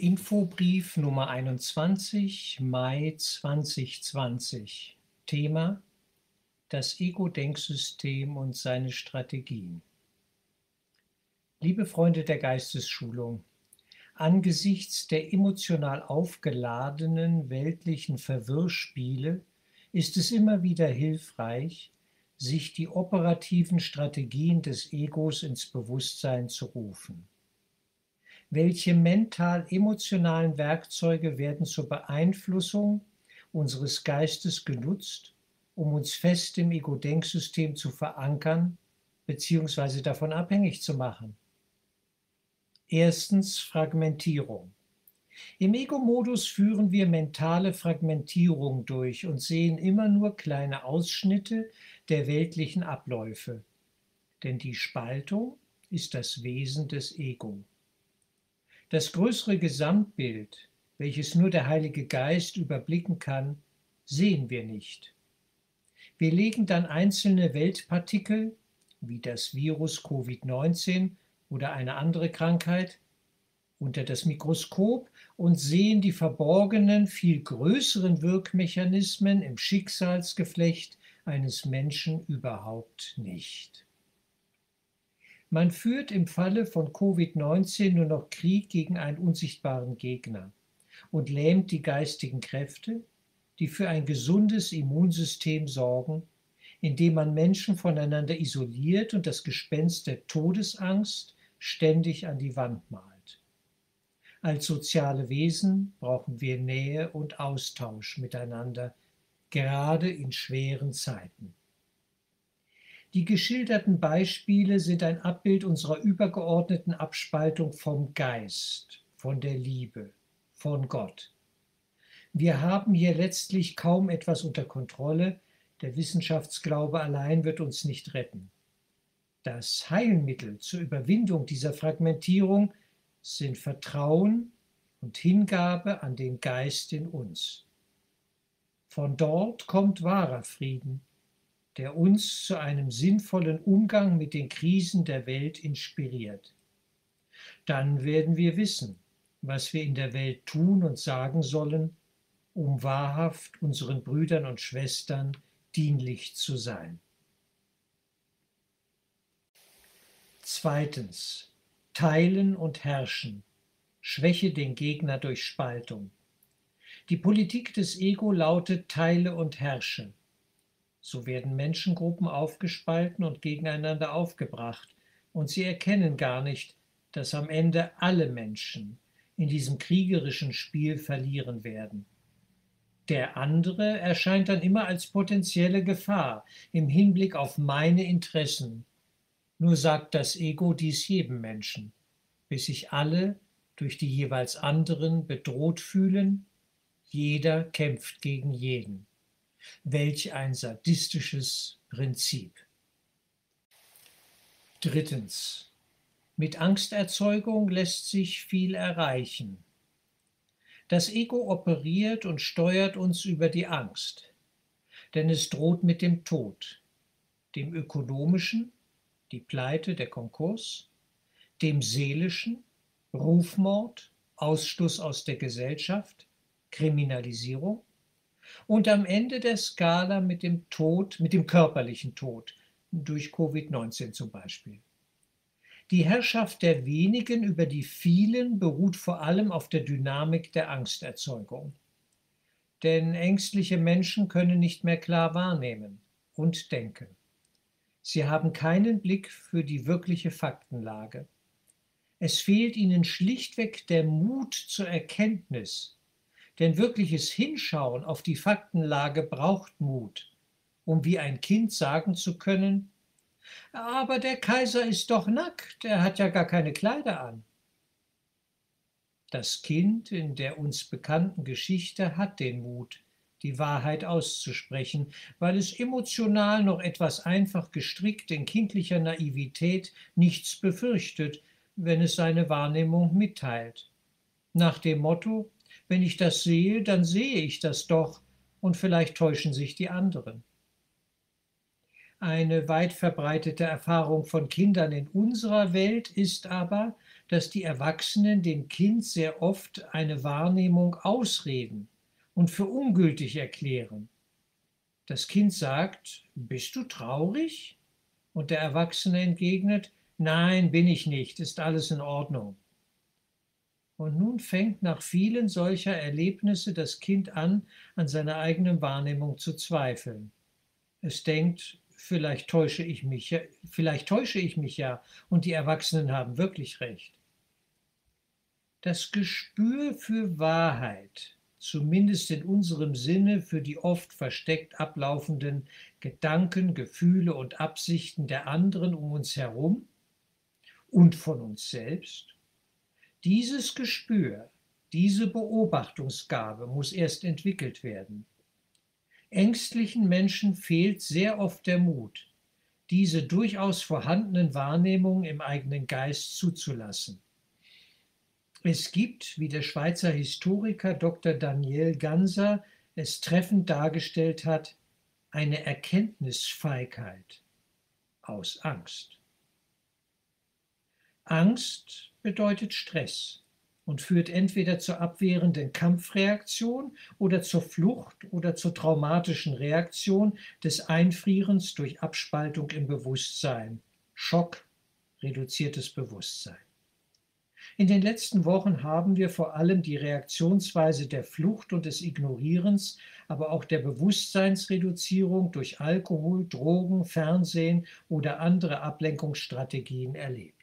Infobrief Nummer 21, Mai 2020. Thema Das Ego-Denksystem und seine Strategien. Liebe Freunde der Geistesschulung, angesichts der emotional aufgeladenen weltlichen Verwirrspiele ist es immer wieder hilfreich, sich die operativen Strategien des Egos ins Bewusstsein zu rufen. Welche mental-emotionalen Werkzeuge werden zur Beeinflussung unseres Geistes genutzt, um uns fest im Ego-Denksystem zu verankern bzw. davon abhängig zu machen? Erstens Fragmentierung. Im Ego-Modus führen wir mentale Fragmentierung durch und sehen immer nur kleine Ausschnitte der weltlichen Abläufe. Denn die Spaltung ist das Wesen des Ego. Das größere Gesamtbild, welches nur der Heilige Geist überblicken kann, sehen wir nicht. Wir legen dann einzelne Weltpartikel, wie das Virus Covid-19 oder eine andere Krankheit, unter das Mikroskop und sehen die verborgenen, viel größeren Wirkmechanismen im Schicksalsgeflecht eines Menschen überhaupt nicht. Man führt im Falle von Covid-19 nur noch Krieg gegen einen unsichtbaren Gegner und lähmt die geistigen Kräfte, die für ein gesundes Immunsystem sorgen, indem man Menschen voneinander isoliert und das Gespenst der Todesangst ständig an die Wand malt. Als soziale Wesen brauchen wir Nähe und Austausch miteinander, gerade in schweren Zeiten. Die geschilderten Beispiele sind ein Abbild unserer übergeordneten Abspaltung vom Geist, von der Liebe, von Gott. Wir haben hier letztlich kaum etwas unter Kontrolle, der Wissenschaftsglaube allein wird uns nicht retten. Das Heilmittel zur Überwindung dieser Fragmentierung sind Vertrauen und Hingabe an den Geist in uns. Von dort kommt wahrer Frieden, der uns zu einem sinnvollen Umgang mit den Krisen der Welt inspiriert. Dann werden wir wissen, was wir in der Welt tun und sagen sollen, um wahrhaft unseren Brüdern und Schwestern dienlich zu sein. Zweitens. Teilen und herrschen. Schwäche den Gegner durch Spaltung. Die Politik des Ego lautet Teile und herrsche. So werden Menschengruppen aufgespalten und gegeneinander aufgebracht, und sie erkennen gar nicht, dass am Ende alle Menschen in diesem kriegerischen Spiel verlieren werden. Der andere erscheint dann immer als potenzielle Gefahr im Hinblick auf meine Interessen. Nur sagt das Ego dies jedem Menschen, bis sich alle durch die jeweils anderen bedroht fühlen, jeder kämpft gegen jeden. Welch ein sadistisches Prinzip. Drittens. Mit Angsterzeugung lässt sich viel erreichen. Das Ego operiert und steuert uns über die Angst, denn es droht mit dem Tod, dem ökonomischen, die Pleite, der Konkurs, dem seelischen, Rufmord, Ausschluss aus der Gesellschaft, Kriminalisierung, und am Ende der Skala mit dem Tod, mit dem körperlichen Tod, durch Covid-19 zum Beispiel. Die Herrschaft der wenigen über die vielen beruht vor allem auf der Dynamik der Angsterzeugung. Denn ängstliche Menschen können nicht mehr klar wahrnehmen und denken. Sie haben keinen Blick für die wirkliche Faktenlage. Es fehlt ihnen schlichtweg der Mut zur Erkenntnis, denn wirkliches Hinschauen auf die Faktenlage braucht Mut, um wie ein Kind sagen zu können, aber der Kaiser ist doch nackt, er hat ja gar keine Kleider an. Das Kind in der uns bekannten Geschichte hat den Mut, die Wahrheit auszusprechen, weil es emotional noch etwas einfach gestrickt in kindlicher Naivität nichts befürchtet, wenn es seine Wahrnehmung mitteilt. Nach dem Motto wenn ich das sehe, dann sehe ich das doch und vielleicht täuschen sich die anderen. Eine weit verbreitete Erfahrung von Kindern in unserer Welt ist aber, dass die Erwachsenen dem Kind sehr oft eine Wahrnehmung ausreden und für ungültig erklären. Das Kind sagt, bist du traurig? Und der Erwachsene entgegnet, nein, bin ich nicht, ist alles in Ordnung. Und nun fängt nach vielen solcher Erlebnisse das Kind an, an seiner eigenen Wahrnehmung zu zweifeln. Es denkt, vielleicht täusche ich mich ja, vielleicht täusche ich mich ja und die Erwachsenen haben wirklich recht. Das Gespür für Wahrheit, zumindest in unserem Sinne für die oft versteckt ablaufenden Gedanken, Gefühle und Absichten der anderen um uns herum und von uns selbst, dieses Gespür, diese Beobachtungsgabe muss erst entwickelt werden. Ängstlichen Menschen fehlt sehr oft der Mut, diese durchaus vorhandenen Wahrnehmungen im eigenen Geist zuzulassen. Es gibt, wie der Schweizer Historiker Dr. Daniel Ganser es treffend dargestellt hat, eine Erkenntnisfeigheit aus Angst. Angst bedeutet Stress und führt entweder zur abwehrenden Kampfreaktion oder zur Flucht oder zur traumatischen Reaktion des Einfrierens durch Abspaltung im Bewusstsein. Schock, reduziertes Bewusstsein. In den letzten Wochen haben wir vor allem die Reaktionsweise der Flucht und des Ignorierens, aber auch der Bewusstseinsreduzierung durch Alkohol, Drogen, Fernsehen oder andere Ablenkungsstrategien erlebt.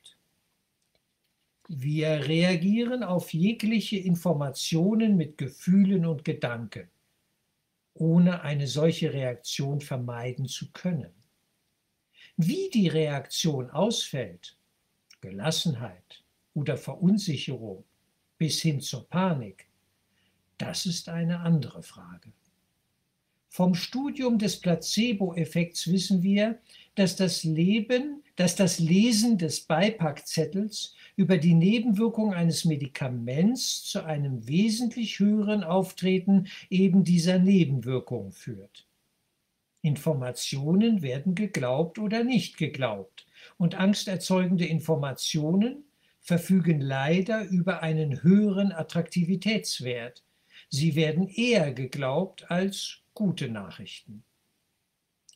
Wir reagieren auf jegliche Informationen mit Gefühlen und Gedanken, ohne eine solche Reaktion vermeiden zu können. Wie die Reaktion ausfällt, Gelassenheit, oder Verunsicherung bis hin zur Panik, das ist eine andere Frage. Vom Studium des Placebo-Effekts wissen wir, dass das Leben, dass das Lesen des Beipackzettels über die Nebenwirkung eines Medikaments zu einem wesentlich höheren Auftreten eben dieser Nebenwirkung führt. Informationen werden geglaubt oder nicht geglaubt und angsterzeugende Informationen verfügen leider über einen höheren Attraktivitätswert. Sie werden eher geglaubt als gute Nachrichten.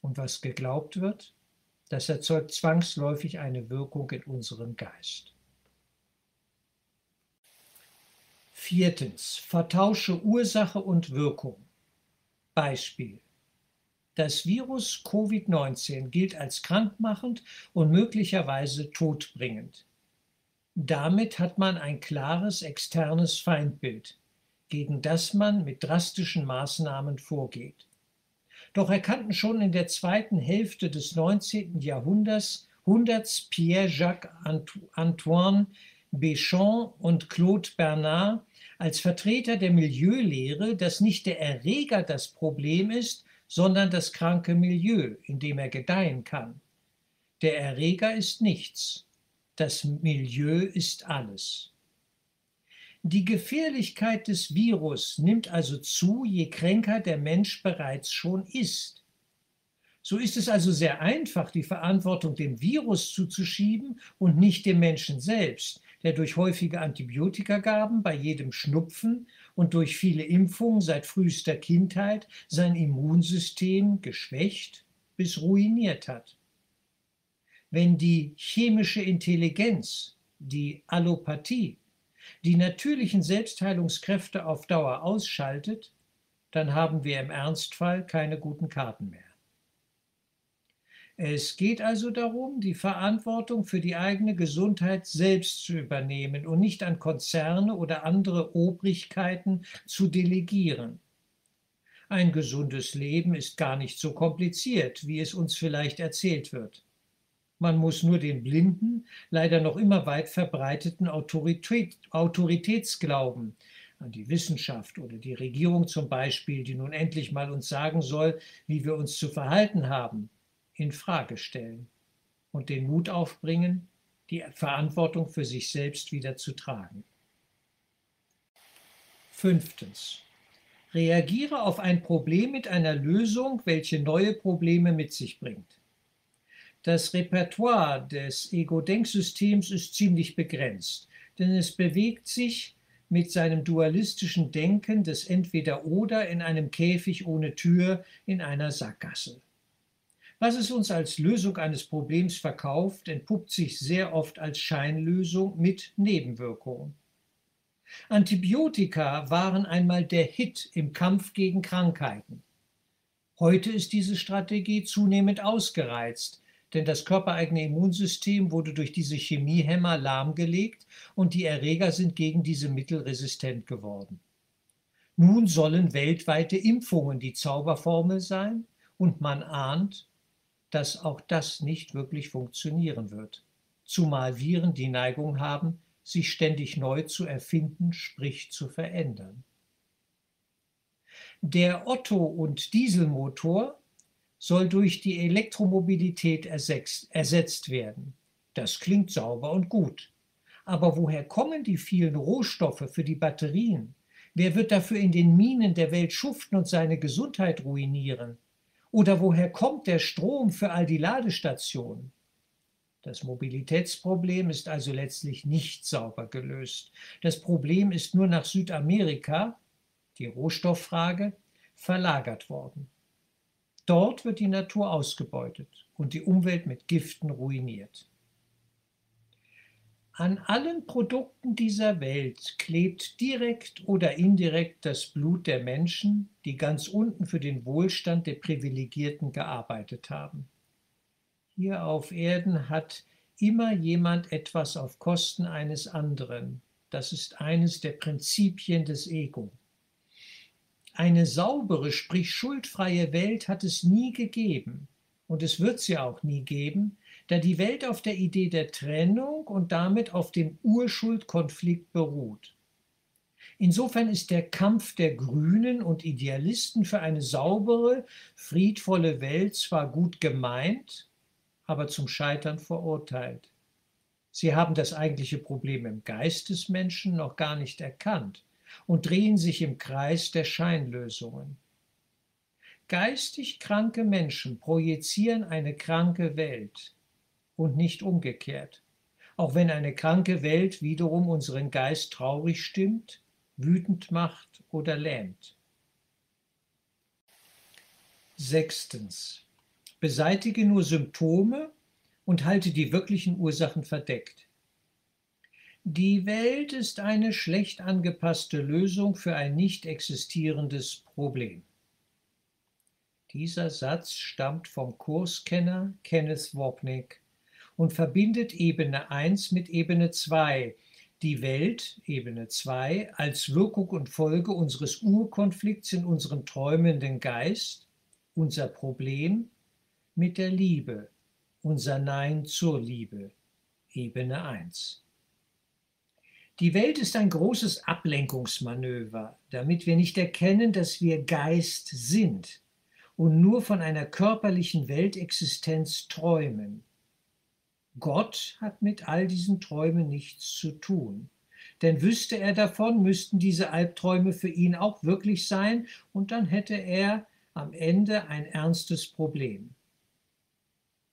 Und was geglaubt wird, das erzeugt zwangsläufig eine Wirkung in unserem Geist. Viertens. Vertausche Ursache und Wirkung. Beispiel. Das Virus Covid-19 gilt als krankmachend und möglicherweise todbringend. Damit hat man ein klares externes Feindbild, gegen das man mit drastischen Maßnahmen vorgeht. Doch erkannten schon in der zweiten Hälfte des 19. Jahrhunderts, Pierre-Jacques Antoine Béchamp und Claude Bernard als Vertreter der Milieulehre, dass nicht der Erreger das Problem ist, sondern das kranke Milieu, in dem er gedeihen kann. Der Erreger ist nichts, das Milieu ist alles. Die Gefährlichkeit des Virus nimmt also zu, je kränker der Mensch bereits schon ist. So ist es also sehr einfach, die Verantwortung dem Virus zuzuschieben und nicht dem Menschen selbst, der durch häufige Antibiotikagaben bei jedem Schnupfen und durch viele Impfungen seit frühester Kindheit sein Immunsystem geschwächt bis ruiniert hat wenn die chemische Intelligenz, die Allopathie, die natürlichen Selbstheilungskräfte auf Dauer ausschaltet, dann haben wir im Ernstfall keine guten Karten mehr. Es geht also darum, die Verantwortung für die eigene Gesundheit selbst zu übernehmen und nicht an Konzerne oder andere Obrigkeiten zu delegieren. Ein gesundes Leben ist gar nicht so kompliziert, wie es uns vielleicht erzählt wird. Man muss nur den blinden, leider noch immer weit verbreiteten Autorität, Autoritätsglauben an die Wissenschaft oder die Regierung zum Beispiel, die nun endlich mal uns sagen soll, wie wir uns zu verhalten haben, in Frage stellen und den Mut aufbringen, die Verantwortung für sich selbst wieder zu tragen. Fünftens. Reagiere auf ein Problem mit einer Lösung, welche neue Probleme mit sich bringt. Das Repertoire des Ego-Denksystems ist ziemlich begrenzt. denn es bewegt sich mit seinem dualistischen Denken des Entweder-Oder in einem Käfig ohne Tür in einer Sackgasse. Was es uns als Lösung eines Problems verkauft, entpuppt sich sehr oft als Scheinlösung mit Nebenwirkungen. Antibiotika waren einmal der Hit im Kampf gegen Krankheiten. Heute ist diese Strategie zunehmend ausgereizt, denn das körpereigene Immunsystem wurde durch diese Chemiehämmer lahmgelegt und die Erreger sind gegen diese Mittel resistent geworden. Nun sollen weltweite Impfungen die Zauberformel sein und man ahnt, dass auch das nicht wirklich funktionieren wird, zumal Viren die Neigung haben, sich ständig neu zu erfinden, sprich zu verändern. Der Otto- und Dieselmotor soll durch die Elektromobilität ersetzt werden. Das klingt sauber und gut. Aber woher kommen die vielen Rohstoffe für die Batterien? Wer wird dafür in den Minen der Welt schuften und seine Gesundheit ruinieren? Oder woher kommt der Strom für all die Ladestationen? Das Mobilitätsproblem ist also letztlich nicht sauber gelöst. Das Problem ist nur nach Südamerika die Rohstofffrage, verlagert worden. Dort wird die Natur ausgebeutet und die Umwelt mit Giften ruiniert. An allen Produkten dieser Welt klebt direkt oder indirekt das Blut der Menschen, die ganz unten für den Wohlstand der Privilegierten gearbeitet haben. Hier auf Erden hat immer jemand etwas auf Kosten eines anderen. Das ist eines der Prinzipien des Ego. Eine saubere, sprich schuldfreie Welt hat es nie gegeben und es wird sie auch nie geben, da die Welt auf der Idee der Trennung und damit auf dem Urschuldkonflikt beruht. Insofern ist der Kampf der Grünen und Idealisten für eine saubere, friedvolle Welt zwar gut gemeint, aber zum Scheitern verurteilt. Sie haben das eigentliche Problem im Geist des Menschen noch gar nicht erkannt und drehen sich im Kreis der Scheinlösungen. Geistig kranke Menschen projizieren eine kranke Welt und nicht umgekehrt, auch wenn eine kranke Welt wiederum unseren Geist traurig stimmt, wütend macht oder lähmt. Sechstens. Beseitige nur Symptome und halte die wirklichen Ursachen verdeckt. Die Welt ist eine schlecht angepasste Lösung für ein nicht existierendes Problem. Dieser Satz stammt vom Kurskenner Kenneth Wapnick und verbindet Ebene 1 mit Ebene 2, die Welt, Ebene 2, als Wirkung und Folge unseres Urkonflikts in unserem träumenden Geist, unser Problem, mit der Liebe, unser Nein zur Liebe, Ebene 1. Die Welt ist ein großes Ablenkungsmanöver, damit wir nicht erkennen, dass wir Geist sind und nur von einer körperlichen Weltexistenz träumen. Gott hat mit all diesen Träumen nichts zu tun. Denn wüsste er davon, müssten diese Albträume für ihn auch wirklich sein, und dann hätte er am Ende ein ernstes Problem.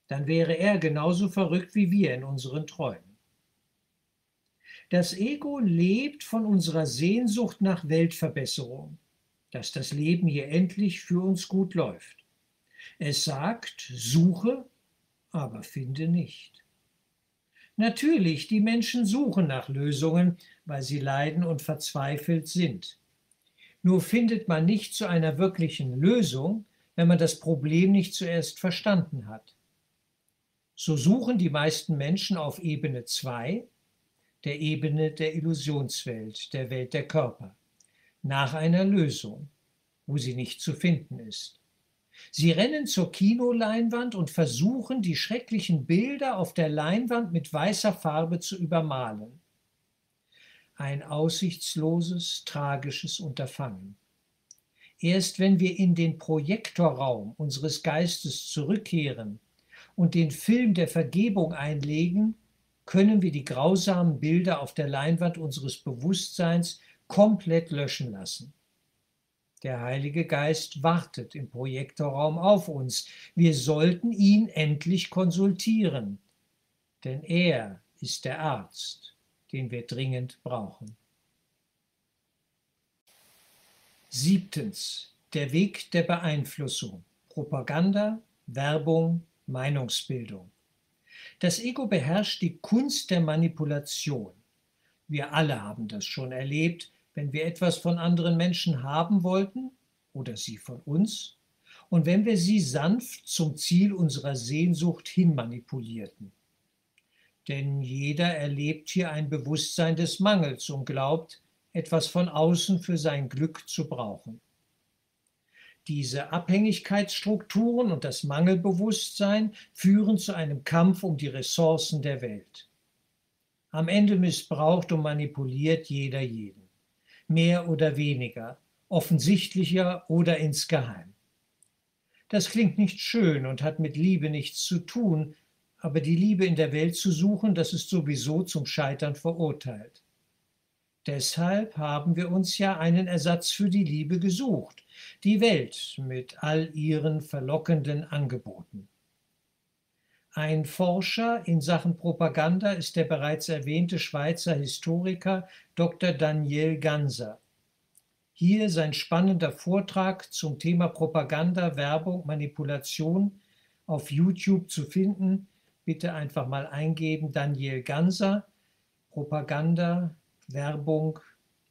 Dann wäre er genauso verrückt wie wir in unseren Träumen. Das Ego lebt von unserer Sehnsucht nach Weltverbesserung, dass das Leben hier endlich für uns gut läuft. Es sagt, suche, aber finde nicht. Natürlich, die Menschen suchen nach Lösungen, weil sie leiden und verzweifelt sind. Nur findet man nicht zu einer wirklichen Lösung, wenn man das Problem nicht zuerst verstanden hat. So suchen die meisten Menschen auf Ebene 2 der Ebene der Illusionswelt, der Welt der Körper, nach einer Lösung, wo sie nicht zu finden ist. Sie rennen zur Kinoleinwand und versuchen, die schrecklichen Bilder auf der Leinwand mit weißer Farbe zu übermalen. Ein aussichtsloses, tragisches Unterfangen. Erst wenn wir in den Projektorraum unseres Geistes zurückkehren und den Film der Vergebung einlegen, können wir die grausamen Bilder auf der Leinwand unseres Bewusstseins komplett löschen lassen. Der Heilige Geist wartet im Projektorraum auf uns. Wir sollten ihn endlich konsultieren, denn er ist der Arzt den wir dringend brauchen. Siebtens. Der Weg der Beeinflussung. Propaganda, Werbung, Meinungsbildung. Das Ego beherrscht die Kunst der Manipulation. Wir alle haben das schon erlebt, wenn wir etwas von anderen Menschen haben wollten oder sie von uns und wenn wir sie sanft zum Ziel unserer Sehnsucht hin manipulierten. Denn jeder erlebt hier ein Bewusstsein des Mangels und glaubt, etwas von außen für sein Glück zu brauchen. Diese Abhängigkeitsstrukturen und das Mangelbewusstsein führen zu einem Kampf um die Ressourcen der Welt. Am Ende missbraucht und manipuliert jeder jeden, mehr oder weniger, offensichtlicher oder insgeheim. Das klingt nicht schön und hat mit Liebe nichts zu tun, aber die Liebe in der Welt zu suchen, das ist sowieso zum Scheitern verurteilt. Deshalb haben wir uns ja einen Ersatz für die Liebe gesucht, die Welt mit all ihren verlockenden Angeboten. Ein Forscher in Sachen Propaganda ist der bereits erwähnte Schweizer Historiker Dr. Daniel Ganser. Hier sein spannender Vortrag zum Thema Propaganda, Werbung, Manipulation auf YouTube zu finden. Bitte einfach mal eingeben Daniel Ganser, Propaganda, Werbung,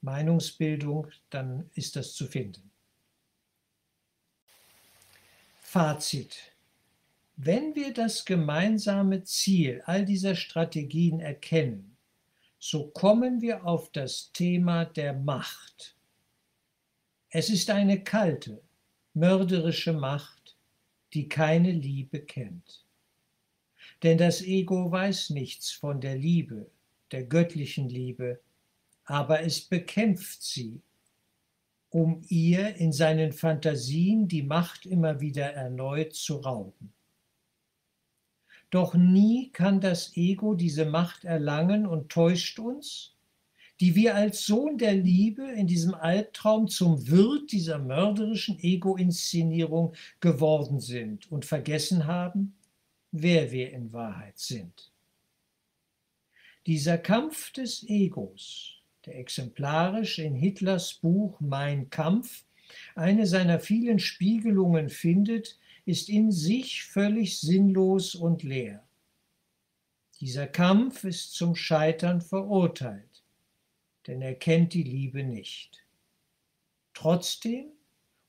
Meinungsbildung, dann ist das zu finden. Fazit. Wenn wir das gemeinsame Ziel all dieser Strategien erkennen, so kommen wir auf das Thema der Macht. Es ist eine kalte, mörderische Macht, die keine Liebe kennt. Denn das Ego weiß nichts von der Liebe, der göttlichen Liebe, aber es bekämpft sie, um ihr in seinen Fantasien die Macht immer wieder erneut zu rauben. Doch nie kann das Ego diese Macht erlangen und täuscht uns, die wir als Sohn der Liebe in diesem Albtraum zum Wirt dieser mörderischen Ego-Inszenierung geworden sind und vergessen haben, wer wir in Wahrheit sind. Dieser Kampf des Egos der exemplarisch in Hitlers Buch Mein Kampf eine seiner vielen Spiegelungen findet, ist in sich völlig sinnlos und leer. Dieser Kampf ist zum Scheitern verurteilt, denn er kennt die Liebe nicht. Trotzdem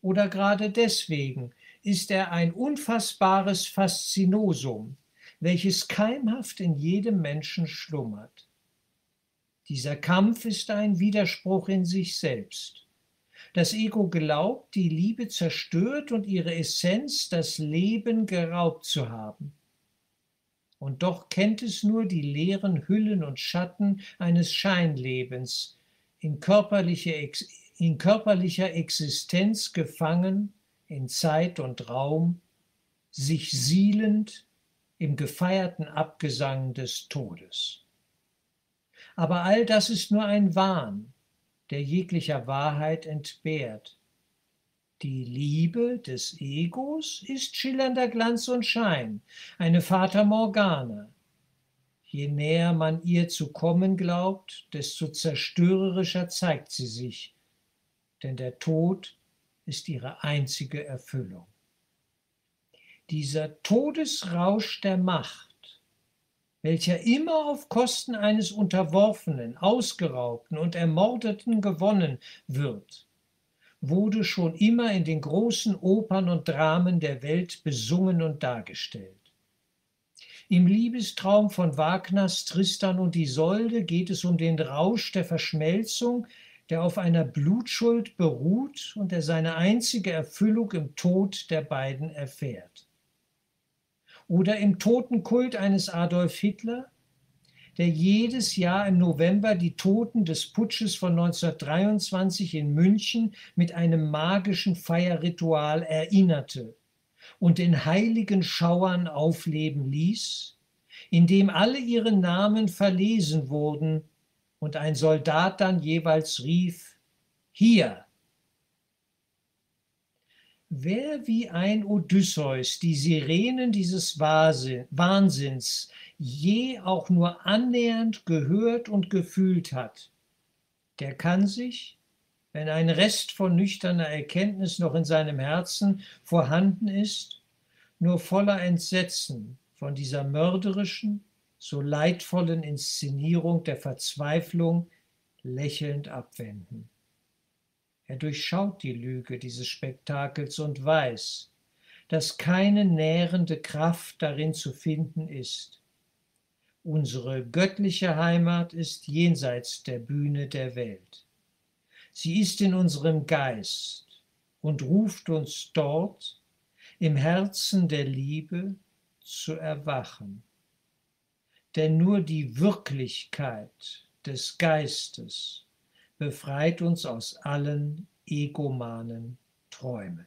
oder gerade deswegen ist er ein unfassbares Faszinosum, welches keimhaft in jedem Menschen schlummert. Dieser Kampf ist ein Widerspruch in sich selbst. Das Ego glaubt, die Liebe zerstört und ihre Essenz das Leben geraubt zu haben. Und doch kennt es nur die leeren Hüllen und Schatten eines Scheinlebens, in, körperliche, in körperlicher Existenz gefangen, in Zeit und Raum, sich sielend im gefeierten Abgesang des Todes. Aber all das ist nur ein Wahn, der jeglicher Wahrheit entbehrt. Die Liebe des Egos ist schillernder Glanz und Schein, eine Fata Morgana. Je näher man ihr zu kommen glaubt, desto zerstörerischer zeigt sie sich, denn der Tod ist ihre einzige Erfüllung. Dieser Todesrausch der Macht welcher immer auf Kosten eines Unterworfenen, Ausgeraubten und Ermordeten gewonnen wird, wurde schon immer in den großen Opern und Dramen der Welt besungen und dargestellt. Im Liebestraum von Wagners Tristan und Isolde geht es um den Rausch der Verschmelzung, der auf einer Blutschuld beruht und der seine einzige Erfüllung im Tod der beiden erfährt oder im Totenkult eines Adolf Hitler, der jedes Jahr im November die Toten des Putsches von 1923 in München mit einem magischen Feierritual erinnerte und in heiligen Schauern aufleben ließ, in dem alle ihre Namen verlesen wurden und ein Soldat dann jeweils rief, hier, Wer wie ein Odysseus die Sirenen dieses Wahnsinns je auch nur annähernd gehört und gefühlt hat, der kann sich, wenn ein Rest von nüchterner Erkenntnis noch in seinem Herzen vorhanden ist, nur voller Entsetzen von dieser mörderischen, so leidvollen Inszenierung der Verzweiflung lächelnd abwenden. Er durchschaut die Lüge dieses Spektakels und weiß, dass keine nährende Kraft darin zu finden ist. Unsere göttliche Heimat ist jenseits der Bühne der Welt. Sie ist in unserem Geist und ruft uns dort im Herzen der Liebe zu erwachen. Denn nur die Wirklichkeit des Geistes befreit uns aus allen egomanen Träumen.